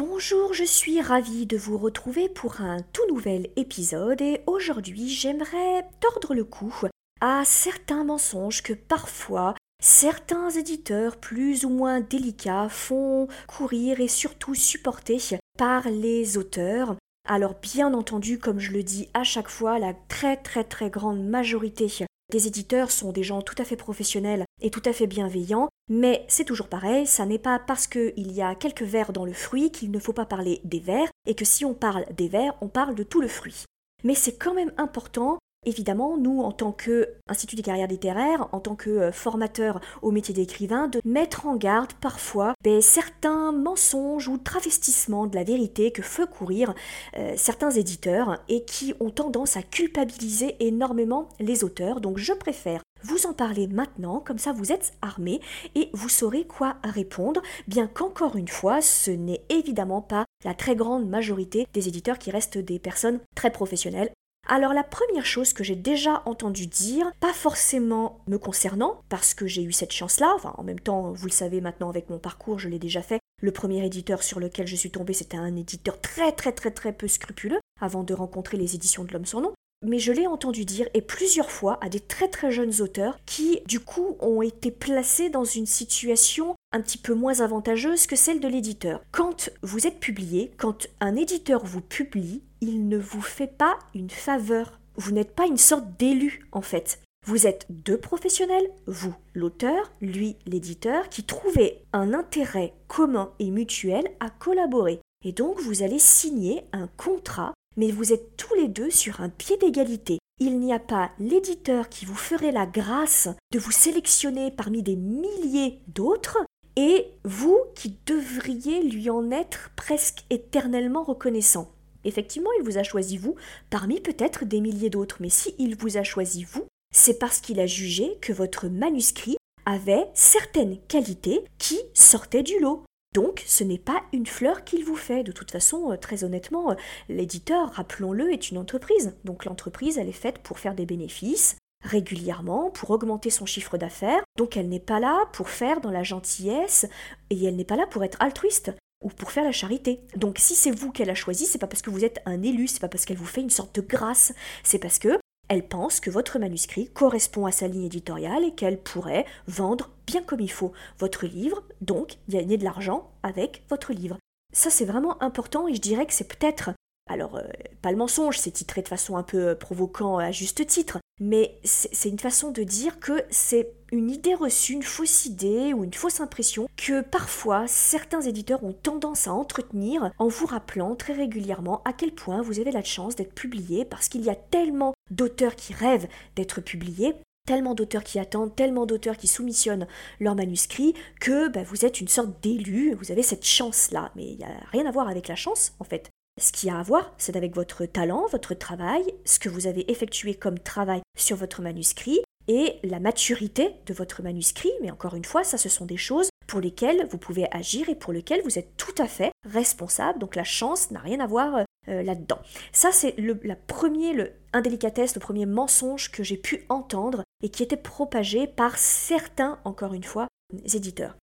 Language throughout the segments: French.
Bonjour, je suis ravie de vous retrouver pour un tout nouvel épisode et aujourd'hui j'aimerais tordre le cou à certains mensonges que parfois certains éditeurs plus ou moins délicats font courir et surtout supporter par les auteurs. Alors bien entendu, comme je le dis à chaque fois, la très très très grande majorité des éditeurs sont des gens tout à fait professionnels et tout à fait bienveillants, mais c'est toujours pareil, ça n'est pas parce qu'il y a quelques vers dans le fruit qu'il ne faut pas parler des vers, et que si on parle des vers, on parle de tout le fruit. Mais c'est quand même important Évidemment, nous, en tant qu'Institut des carrières littéraires, en tant que euh, formateur au métier d'écrivain, de mettre en garde parfois certains mensonges ou travestissements de la vérité que font courir euh, certains éditeurs et qui ont tendance à culpabiliser énormément les auteurs. Donc je préfère vous en parler maintenant, comme ça vous êtes armés et vous saurez quoi répondre, bien qu'encore une fois, ce n'est évidemment pas la très grande majorité des éditeurs qui restent des personnes très professionnelles. Alors la première chose que j'ai déjà entendu dire, pas forcément me concernant, parce que j'ai eu cette chance-là, enfin en même temps, vous le savez maintenant avec mon parcours, je l'ai déjà fait, le premier éditeur sur lequel je suis tombée, c'était un éditeur très très très très peu scrupuleux, avant de rencontrer les éditions de l'homme sans nom, mais je l'ai entendu dire et plusieurs fois à des très très jeunes auteurs qui du coup ont été placés dans une situation un petit peu moins avantageuse que celle de l'éditeur. Quand vous êtes publié, quand un éditeur vous publie, il ne vous fait pas une faveur. Vous n'êtes pas une sorte d'élu en fait. Vous êtes deux professionnels, vous l'auteur, lui l'éditeur, qui trouvez un intérêt commun et mutuel à collaborer. Et donc vous allez signer un contrat mais vous êtes tous les deux sur un pied d'égalité. Il n'y a pas l'éditeur qui vous ferait la grâce de vous sélectionner parmi des milliers d'autres, et vous qui devriez lui en être presque éternellement reconnaissant. Effectivement, il vous a choisi vous parmi peut-être des milliers d'autres, mais si il vous a choisi vous, c'est parce qu'il a jugé que votre manuscrit avait certaines qualités qui sortaient du lot. Donc, ce n'est pas une fleur qu'il vous fait. De toute façon, euh, très honnêtement, euh, l'éditeur, rappelons-le, est une entreprise. Donc l'entreprise, elle est faite pour faire des bénéfices régulièrement, pour augmenter son chiffre d'affaires. Donc elle n'est pas là pour faire dans la gentillesse et elle n'est pas là pour être altruiste ou pour faire la charité. Donc si c'est vous qu'elle a choisi, c'est pas parce que vous êtes un élu, c'est pas parce qu'elle vous fait une sorte de grâce, c'est parce que elle pense que votre manuscrit correspond à sa ligne éditoriale et qu'elle pourrait vendre bien comme il faut votre livre, donc gagner de l'argent avec votre livre. Ça c'est vraiment important et je dirais que c'est peut-être alors, euh, pas le mensonge, c'est titré de façon un peu euh, provocant à juste titre, mais c'est une façon de dire que c'est une idée reçue, une fausse idée ou une fausse impression que parfois certains éditeurs ont tendance à entretenir en vous rappelant très régulièrement à quel point vous avez la chance d'être publié parce qu'il y a tellement d'auteurs qui rêvent d'être publiés tellement d'auteurs qui attendent, tellement d'auteurs qui soumissionnent leurs manuscrits, que bah, vous êtes une sorte d'élu, vous avez cette chance-là. Mais il n'y a rien à voir avec la chance, en fait. Ce qui a à voir, c'est avec votre talent, votre travail, ce que vous avez effectué comme travail sur votre manuscrit et la maturité de votre manuscrit. Mais encore une fois, ça, ce sont des choses pour lesquelles vous pouvez agir et pour lesquelles vous êtes tout à fait responsable. Donc la chance n'a rien à voir euh, là-dedans. Ça, c'est le la premier, le indélicatesse, le premier mensonge que j'ai pu entendre et qui était propagé par certains, encore une fois, éditeurs.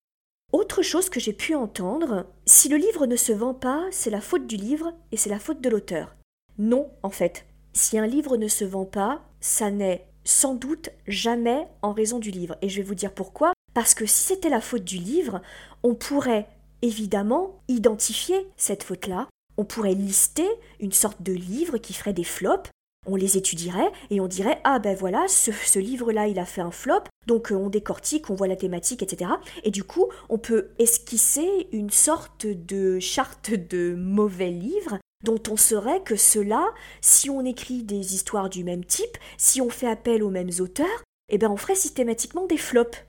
Autre chose que j'ai pu entendre, si le livre ne se vend pas, c'est la faute du livre et c'est la faute de l'auteur. Non, en fait. Si un livre ne se vend pas, ça n'est sans doute jamais en raison du livre. Et je vais vous dire pourquoi. Parce que si c'était la faute du livre, on pourrait évidemment identifier cette faute-là. On pourrait lister une sorte de livre qui ferait des flops on les étudierait et on dirait ah ben voilà ce, livre là il a fait un flop donc euh, on décortique on voit la thématique etc et du coup on peut esquisser une sorte de charte de mauvais livres dont on saurait que cela si on écrit des histoires du même type si on fait appel aux mêmes auteurs eh ben on ferait systématiquement des flops.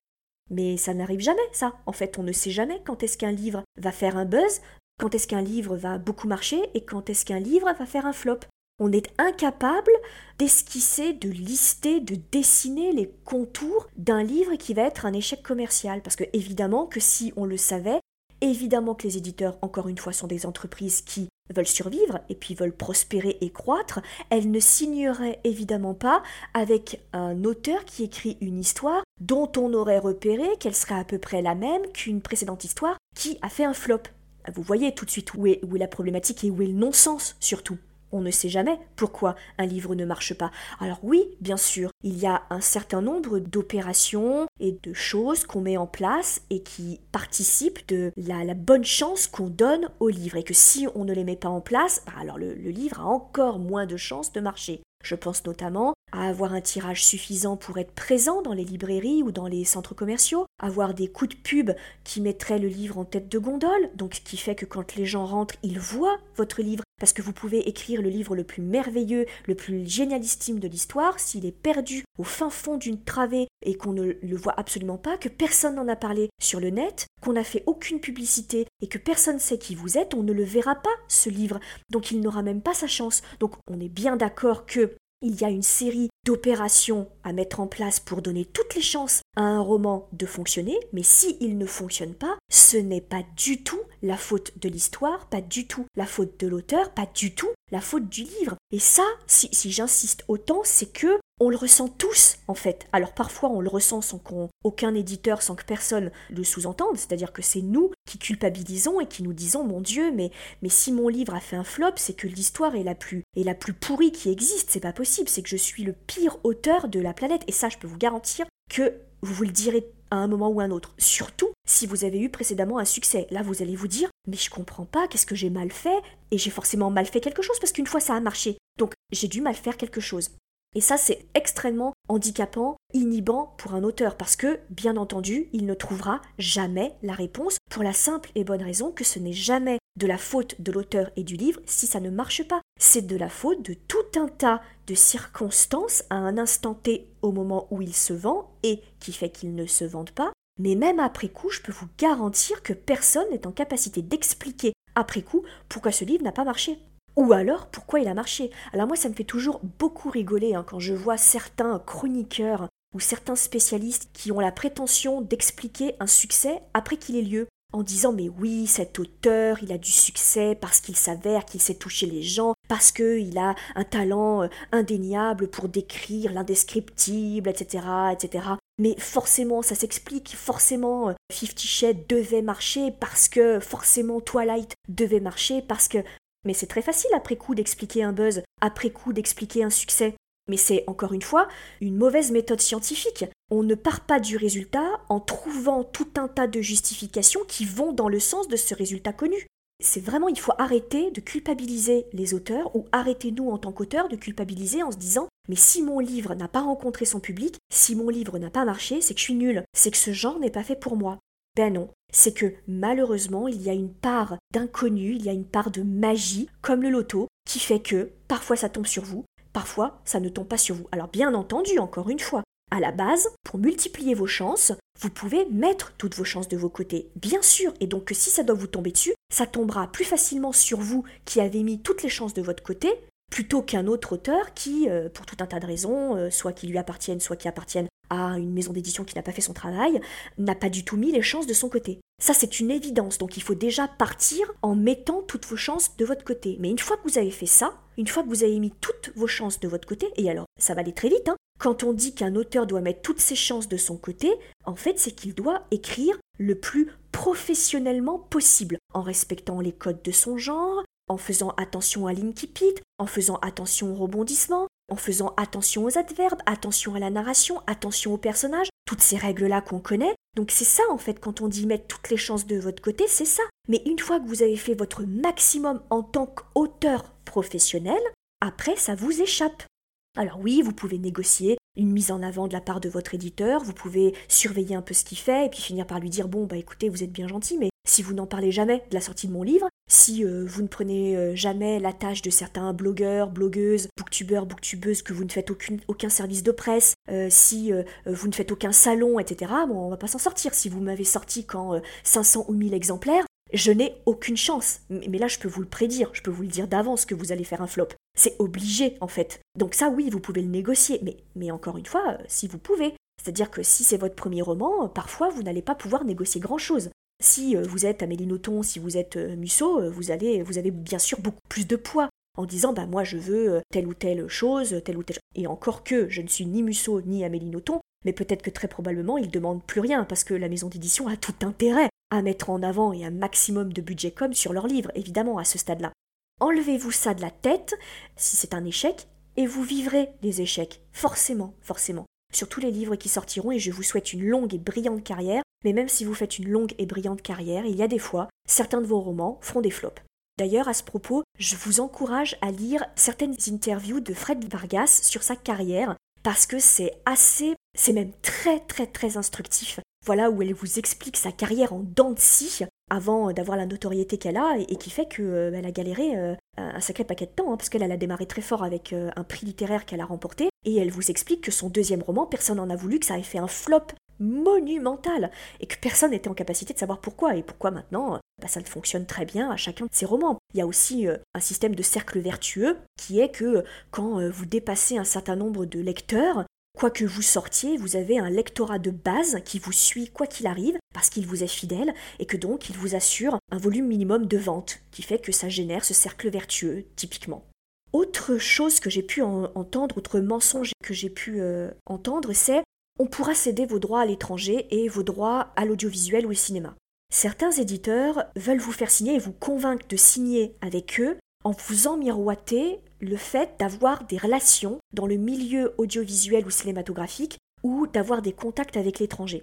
Mais ça n'arrive jamais ça. En fait on ne sait jamais quand est-ce qu'un livre va faire un buzz quand est-ce qu'un livre va beaucoup marcher et quand est-ce qu'un livre va faire un flop On est incapable d'esquisser, de lister, de dessiner les contours d'un livre qui va être un échec commercial. Parce que évidemment que si on le savait, évidemment que les éditeurs, encore une fois, sont des entreprises qui veulent survivre et puis veulent prospérer et croître, elles ne signeraient évidemment pas avec un auteur qui écrit une histoire dont on aurait repéré qu'elle serait à peu près la même qu'une précédente histoire qui a fait un flop. Vous voyez tout de suite où est, où est la problématique et où est le non-sens surtout. On ne sait jamais pourquoi un livre ne marche pas. Alors oui, bien sûr, il y a un certain nombre d'opérations et de choses qu'on met en place et qui participent de la, bonne chance qu'on donne au livre. Et que si on ne les met pas en place, bah alors le livre a encore moins de chances de marcher. Je pense notamment à avoir un tirage suffisant pour être présent dans les librairies ou dans les centres commerciaux, avoir des coups de pub qui mettraient le livre en tête de gondole, donc ce qui fait que quand les gens rentrent, ils voient votre livre, parce que vous pouvez écrire le livre le plus merveilleux, le plus génialissime de l'histoire, s'il est perdu au fin fond d'une travée et qu'on ne le voit absolument pas, que personne n'en a parlé sur le net, qu'on n'a fait aucune publicité et que personne sait qui vous êtes, on ne le verra pas, ce livre. Donc il n'aura même pas sa chance. Donc on est bien d'accord que il y a une série d'opérations à mettre en place pour donner toutes les chances à un roman de fonctionner, mais s'il ne fonctionne pas, ce n'est pas du tout la faute de l'histoire, pas du tout la faute de l'auteur, pas du tout la faute du livre. Et ça, si, si j'insiste autant, c'est que on le ressent tous en fait. Alors parfois on le ressent sans qu'aucun éditeur, sans que personne le sous-entende, c'est-à-dire que c'est nous qui culpabilisons et qui nous disons mon Dieu, mais, si mon livre a fait un flop, c'est que l'histoire est la plus est la plus pourrie qui existe, c'est pas possible, c'est que je suis le pire auteur de la planète et ça je peux vous garantir que vous vous le direz à un moment ou un autre. Surtout si vous avez eu précédemment un succès. Là, vous allez vous dire, mais je comprends pas, qu'est-ce que j'ai mal fait? Et j'ai forcément mal fait quelque chose parce qu'une fois ça a marché. Donc j'ai dû mal faire quelque chose. Et ça, c'est extrêmement handicapant, inhibant pour un auteur, parce que, bien entendu, il ne trouvera jamais la réponse, pour la simple et bonne raison que ce n'est jamais de la faute de l'auteur et du livre si ça ne marche pas. C'est de la faute de tout un tas de circonstances à un instant T au moment où il se vend et qui fait qu'il ne se vende pas. Mais même après coup, je peux vous garantir que personne n'est en capacité d'expliquer après coup pourquoi ce livre n'a pas marché. Ou alors, pourquoi il a marché Alors moi, ça me fait toujours beaucoup rigoler hein, quand je vois certains chroniqueurs ou certains spécialistes qui ont la prétention d'expliquer un succès après qu'il ait lieu en disant mais oui, cet auteur, il a du succès parce qu'il s'avère qu'il sait toucher les gens, parce qu'il a un talent euh, indéniable pour décrire l'indescriptible, etc., etc. Mais forcément, ça s'explique, forcément, euh, Fifty Shades devait marcher parce que forcément Twilight devait marcher parce que mais c'est très facile après coup d'expliquer un buzz, après coup d'expliquer un succès. Mais c'est, encore une fois, une mauvaise méthode scientifique. On ne part pas du résultat en trouvant tout un tas de justifications qui vont dans le sens de ce résultat connu. C'est vraiment, il faut arrêter de culpabiliser les auteurs ou arrêter nous en tant qu'auteurs de culpabiliser en se disant mais si mon livre n'a pas rencontré son public, si mon livre n'a pas marché, c'est que je suis nul, c'est que ce genre n'est pas fait pour moi. Ben non, c'est que malheureusement, il y a une part d'inconnu, il y a une part de magie, comme le loto, qui fait que parfois ça tombe sur vous, parfois ça ne tombe pas sur vous. Alors bien entendu, encore une fois, à la base, pour multiplier vos chances, vous pouvez mettre toutes vos chances de vos côtés, bien sûr, et donc que si ça doit vous tomber dessus, ça tombera plus facilement sur vous qui avez mis toutes les chances de votre côté, plutôt qu'un autre auteur qui, euh, pour tout un tas de raisons, euh, soit qui lui appartiennent, soit qui appartiennent à une maison d'édition qui n'a pas fait son travail, n'a pas du tout mis les chances de son côté. Ça, c'est une évidence, donc il faut déjà partir en mettant toutes vos chances de votre côté. Mais une fois que vous avez fait ça, une fois que vous avez mis toutes vos chances de votre côté, et alors ça va aller très vite, hein, quand on dit qu'un auteur doit mettre toutes ses chances de son côté, en fait c'est qu'il doit écrire le plus professionnellement possible, en respectant les codes de son genre, en faisant attention à l'incipit, en faisant attention aux rebondissements, en faisant attention aux adverbes, attention à la narration, attention aux personnages, toutes ces règles-là qu'on connaît. Donc c'est ça en fait quand on dit mettre toutes les chances de votre côté, c'est ça. Mais une fois que vous avez fait votre maximum en tant qu'auteur professionnel, après ça vous échappe. Alors oui, vous pouvez négocier une mise en avant de la part de votre éditeur, vous pouvez surveiller un peu ce qu'il fait et puis finir par lui dire bon bah écoutez vous êtes bien gentil mais si vous n'en parlez jamais de la sortie de mon livre, si euh, vous ne prenez euh, jamais la tâche de certains blogueurs, blogueuses, booktubeurs, booktubeuses, que vous ne faites aucun service de presse, euh, si vous ne faites aucun salon, etc., bon, on va pas s'en sortir. Si vous m'avez sorti quand 500 ou 1000 exemplaires, Je n'ai aucune chance. Mais là, je peux vous le prédire, je peux vous le dire d'avance que vous allez faire un flop. C'est obligé, en fait. Donc ça, oui, vous pouvez le négocier. Mais, encore une fois, euh, si vous pouvez. C'est-à-dire que si c'est votre premier roman, euh, parfois, vous n'allez pas pouvoir négocier grand-chose. Si euh, vous êtes Amélie si vous êtes Musso, vous, allez, vous avez bien sûr beaucoup plus de poids en disant bah moi je veux telle ou telle chose, telle ou telle chose. Et encore que je ne suis ni Musso ni Amélie mais peut-être que très probablement ils demandent plus rien parce que la maison d'édition a tout intérêt à mettre en avant et un maximum de budget comme sur leur livre, évidemment, à ce stade-là. Enlevez-vous ça de la tête, si c'est un échec, et vous vivrez des échecs, forcément, forcément. Sur tous les livres qui sortiront, et je vous souhaite une longue et brillante carrière, mais même si vous faites une longue et brillante carrière, il y a des fois, certains de vos romans feront des flops. D'ailleurs, à ce propos, je vous encourage à lire certaines interviews de Fred Vargas sur sa carrière, parce que c'est assez, c'est même très très très instructif voilà où elle vous explique sa carrière en dents de scie avant d'avoir la notoriété qu'elle a et, qui fait qu'elle euh, a galéré euh, un sacré paquet de temps, hein, parce qu'elle a démarré très fort avec euh, un prix littéraire qu'elle a remporté, et elle vous explique que son deuxième roman, personne n'en a voulu, que ça avait fait un flop monumental, et que personne n'était en capacité de savoir pourquoi, et pourquoi maintenant bah, ça fonctionne très bien à chacun de ses romans. Il y a aussi un système de cercle vertueux, qui est que quand vous dépassez un certain nombre de lecteurs, Quoi que vous sortiez, vous avez un lectorat de base qui vous suit quoi qu'il arrive, parce qu'il vous est fidèle, et que donc il vous assure un volume minimum de vente, qui fait que ça génère ce cercle vertueux, typiquement. Autre chose que j'ai pu entendre, autre mensonge que j'ai pu euh, entendre, c'est on pourra céder vos droits à l'étranger et vos droits à l'audiovisuel ou au cinéma. Certains éditeurs veulent vous faire signer et vous convaincre de signer avec eux en vous miroiter le fait d'avoir des relations dans le milieu audiovisuel ou cinématographique ou d'avoir des contacts avec l'étranger.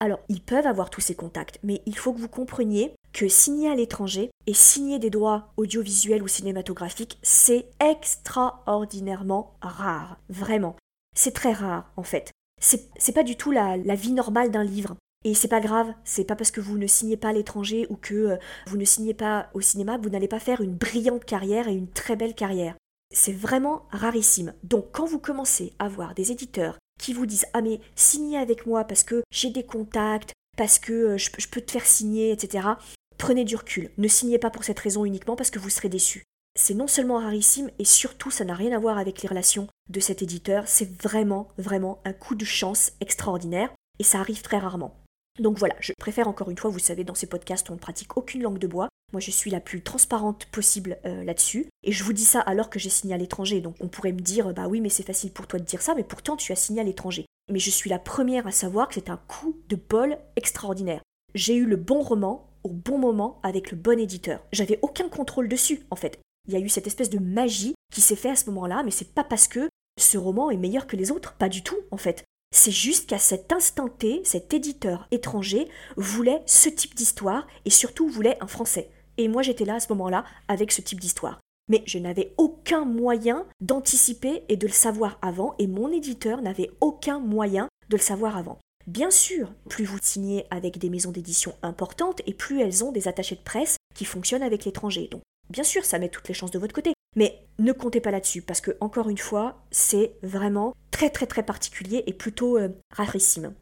Alors, ils peuvent avoir tous ces contacts, mais il faut que vous compreniez que signer à l'étranger et signer des droits audiovisuels ou cinématographiques, c'est extraordinairement rare. Vraiment. C'est très rare, en fait. C'est pas du tout la vie normale d'un livre. Et c'est pas grave, c'est pas parce que vous ne signez pas à l'étranger ou que euh, vous ne signez pas au cinéma que vous n'allez pas faire une brillante carrière et une très belle carrière. C'est vraiment rarissime. Donc quand vous commencez à voir des éditeurs qui vous disent Ah mais signez avec moi parce que j'ai des contacts, parce que euh, je, peux te faire signer, etc. Prenez du recul. Ne signez pas pour cette raison uniquement parce que vous serez déçu. C'est non seulement rarissime et surtout ça n'a rien à voir avec les relations de cet éditeur, c'est vraiment, vraiment un coup de chance extraordinaire et ça arrive très rarement. Donc voilà, je préfère encore une fois, vous savez, dans ces podcasts, on ne pratique aucune langue de bois. Moi, je suis la plus transparente possible euh, là-dessus. Et je vous dis ça alors que j'ai signé à l'étranger. Donc on pourrait me dire, bah oui, mais c'est facile pour toi de dire ça, mais pourtant tu as signé à l'étranger. Mais je suis la première à savoir que c'est un coup de bol extraordinaire. J'ai eu le bon roman au bon moment avec le bon éditeur. J'avais aucun contrôle dessus, en fait. Il y a eu cette espèce de magie qui s'est fait à ce moment-là, mais c'est pas parce que ce roman est meilleur que les autres, pas du tout, en fait. C'est juste qu'à cet instant T, cet éditeur étranger voulait ce type d'histoire et surtout voulait un français. Et moi j'étais là à ce moment-là avec ce type d'histoire. Mais je n'avais aucun moyen d'anticiper et de le savoir avant, et mon éditeur n'avait aucun moyen de le savoir avant. Bien sûr, plus vous signez avec des maisons d'édition importantes, et plus elles ont des attachés de presse qui fonctionnent avec l'étranger. Bien sûr, ça met toutes les chances de votre côté. Mais ne comptez pas là-dessus, parce que, encore une fois, c'est vraiment très très très particulier et plutôt euh, rarissime.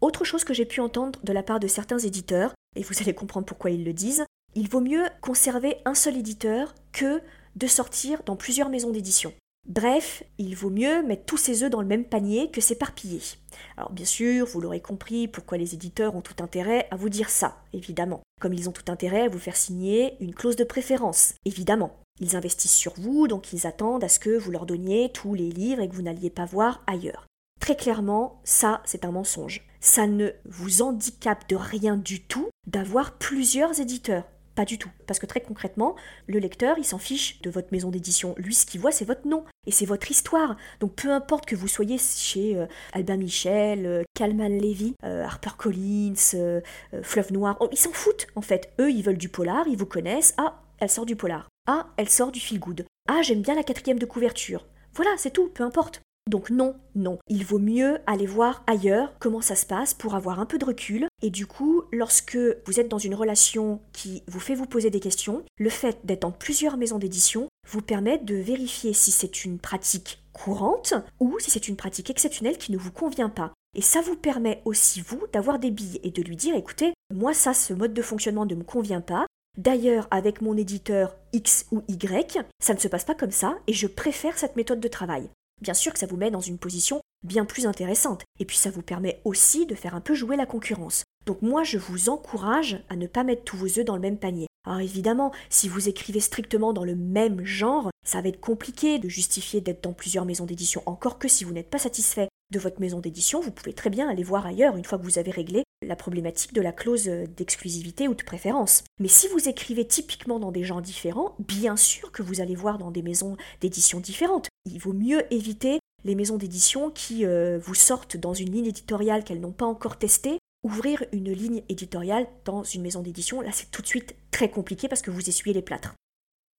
Autre chose que j'ai pu entendre de la part de certains éditeurs, et vous allez comprendre pourquoi ils le disent, il vaut mieux conserver un seul éditeur que de sortir dans plusieurs maisons d'édition. Bref, il vaut mieux mettre tous ses œufs dans le même panier que s'éparpiller. Alors bien sûr, vous l'aurez compris, pourquoi les éditeurs ont tout intérêt à vous dire ça, évidemment. Comme ils ont tout intérêt à vous faire signer une clause de préférence, évidemment. Ils investissent sur vous, donc ils attendent à ce que vous leur donniez tous les livres et que vous n'alliez pas voir ailleurs. Très clairement, ça, c'est un mensonge. Ça ne vous handicape de rien du tout d'avoir plusieurs éditeurs. Pas du tout. Parce que très concrètement, le lecteur, il s'en fiche de votre maison d'édition. Lui, ce qu'il voit, c'est votre nom. Et c'est votre histoire. Donc peu importe que vous soyez chez euh, Albin Michel, euh, Calman Levy, euh, HarperCollins, Fleuve Noir, oh, ils s'en foutent en fait. Eux, ils veulent du polar, ils vous connaissent. Ah, elle sort du polar. Ah, elle sort du feel good. Ah, j'aime bien la quatrième de couverture. Voilà, c'est tout, peu importe. Donc non, non, il vaut mieux aller voir ailleurs comment ça se passe pour avoir un peu de recul. Et du coup, lorsque vous êtes dans une relation qui vous fait vous poser des questions, le fait d'être dans plusieurs maisons d'édition vous permet de vérifier si c'est une pratique courante ou si c'est une pratique exceptionnelle qui ne vous convient pas. Et ça vous permet aussi, vous, d'avoir des billes et de lui dire, écoutez, moi ça, ce mode de fonctionnement ne me convient pas. D'ailleurs, avec mon éditeur X ou Y, ça ne se passe pas comme ça et je préfère cette méthode de travail. Bien sûr que ça vous met dans une position bien plus intéressante. Et puis ça vous permet aussi de faire un peu jouer la concurrence. Donc moi, je vous encourage à ne pas mettre tous vos œufs dans le même panier. Alors évidemment, si vous écrivez strictement dans le même genre, ça va être compliqué de justifier d'être dans plusieurs maisons d'édition, encore que si vous n'êtes pas satisfait de votre maison d'édition, vous pouvez très bien aller voir ailleurs une fois que vous avez réglé la problématique de la clause d'exclusivité ou de préférence. Mais si vous écrivez typiquement dans des genres différents, bien sûr que vous allez voir dans des maisons d'édition différentes. Il vaut mieux éviter les maisons d'édition qui euh, vous sortent dans une ligne éditoriale qu'elles n'ont pas encore testée ouvrir une ligne éditoriale dans une maison d'édition, là c'est tout de suite très compliqué parce que vous essuyez les plâtres.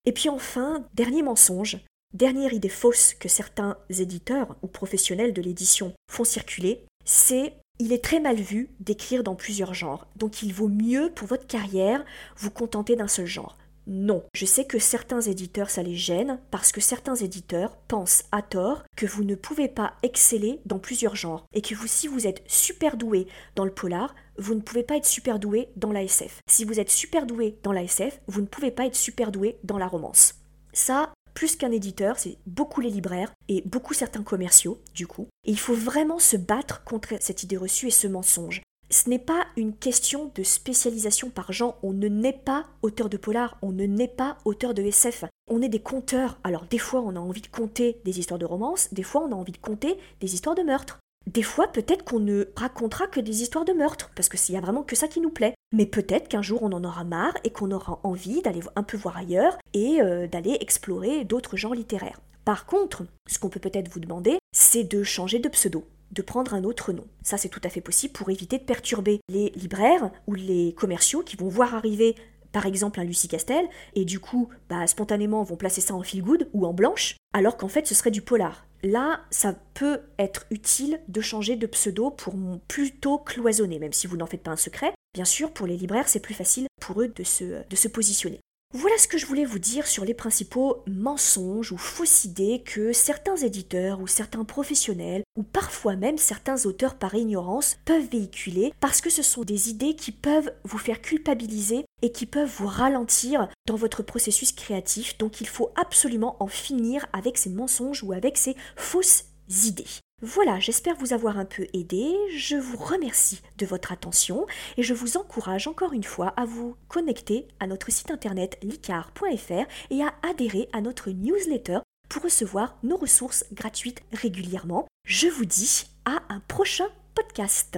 Et puis enfin, dernier mensonge, dernière idée fausse que certains éditeurs ou professionnels de l'édition font circuler, c'est il est très mal vu d'écrire dans plusieurs genres, donc il vaut mieux pour votre carrière vous contenter d'un seul genre. Non, je sais que certains éditeurs ça les gêne parce que certains éditeurs pensent à tort que vous ne pouvez pas exceller dans plusieurs genres et que si vous êtes super doué dans le polar, vous ne pouvez pas être super doué dans la SF. Si vous êtes super doué dans la SF, vous ne pouvez pas être super doué dans la romance. Ça, plus qu'un éditeur, c'est beaucoup les libraires et beaucoup certains commerciaux, du coup. Et il faut vraiment se battre contre cette idée reçue et ce mensonge. Ce n'est pas une question de spécialisation par genre. On ne naît pas auteur de polar, on ne naît pas auteur de SF. On est des conteurs. Alors des fois on a envie de conter des histoires de romance, des fois on a envie de conter des histoires de meurtre. Des fois peut-être qu'on ne racontera que des histoires de meurtre, parce que s'il a vraiment que ça qui nous plaît. Mais peut-être qu'un jour on en aura marre et qu'on aura envie d'aller un peu voir ailleurs et euh, d'aller explorer d'autres genres littéraires. Par contre, ce qu'on peut peut-être vous demander, c'est de changer de pseudo de prendre un autre nom. Ça, c'est tout à fait possible pour éviter de perturber les libraires ou les commerciaux qui vont voir arriver par exemple un Lucie Castel, et du coup, bah, spontanément, vont placer ça en feel good ou en blanche, alors qu'en fait, ce serait du polar. Là, ça peut être utile de changer de pseudo pour plutôt cloisonner, même si vous n'en faites pas un secret. Bien sûr, pour les libraires, c'est plus facile pour eux de se, de se positionner. Voilà ce que je voulais vous dire sur les principaux mensonges ou fausses idées que certains éditeurs ou certains professionnels ou parfois même certains auteurs par ignorance peuvent véhiculer parce que ce sont des idées qui peuvent vous faire culpabiliser et qui peuvent vous ralentir dans votre processus créatif. Donc il faut absolument en finir avec ces mensonges ou avec ces fausses idées. Voilà, j'espère vous avoir un peu aidé. Je vous remercie de votre attention et je vous encourage encore une fois à vous connecter à notre site internet licar.fr et à adhérer à notre newsletter pour recevoir nos ressources gratuites régulièrement. Je vous dis à un prochain podcast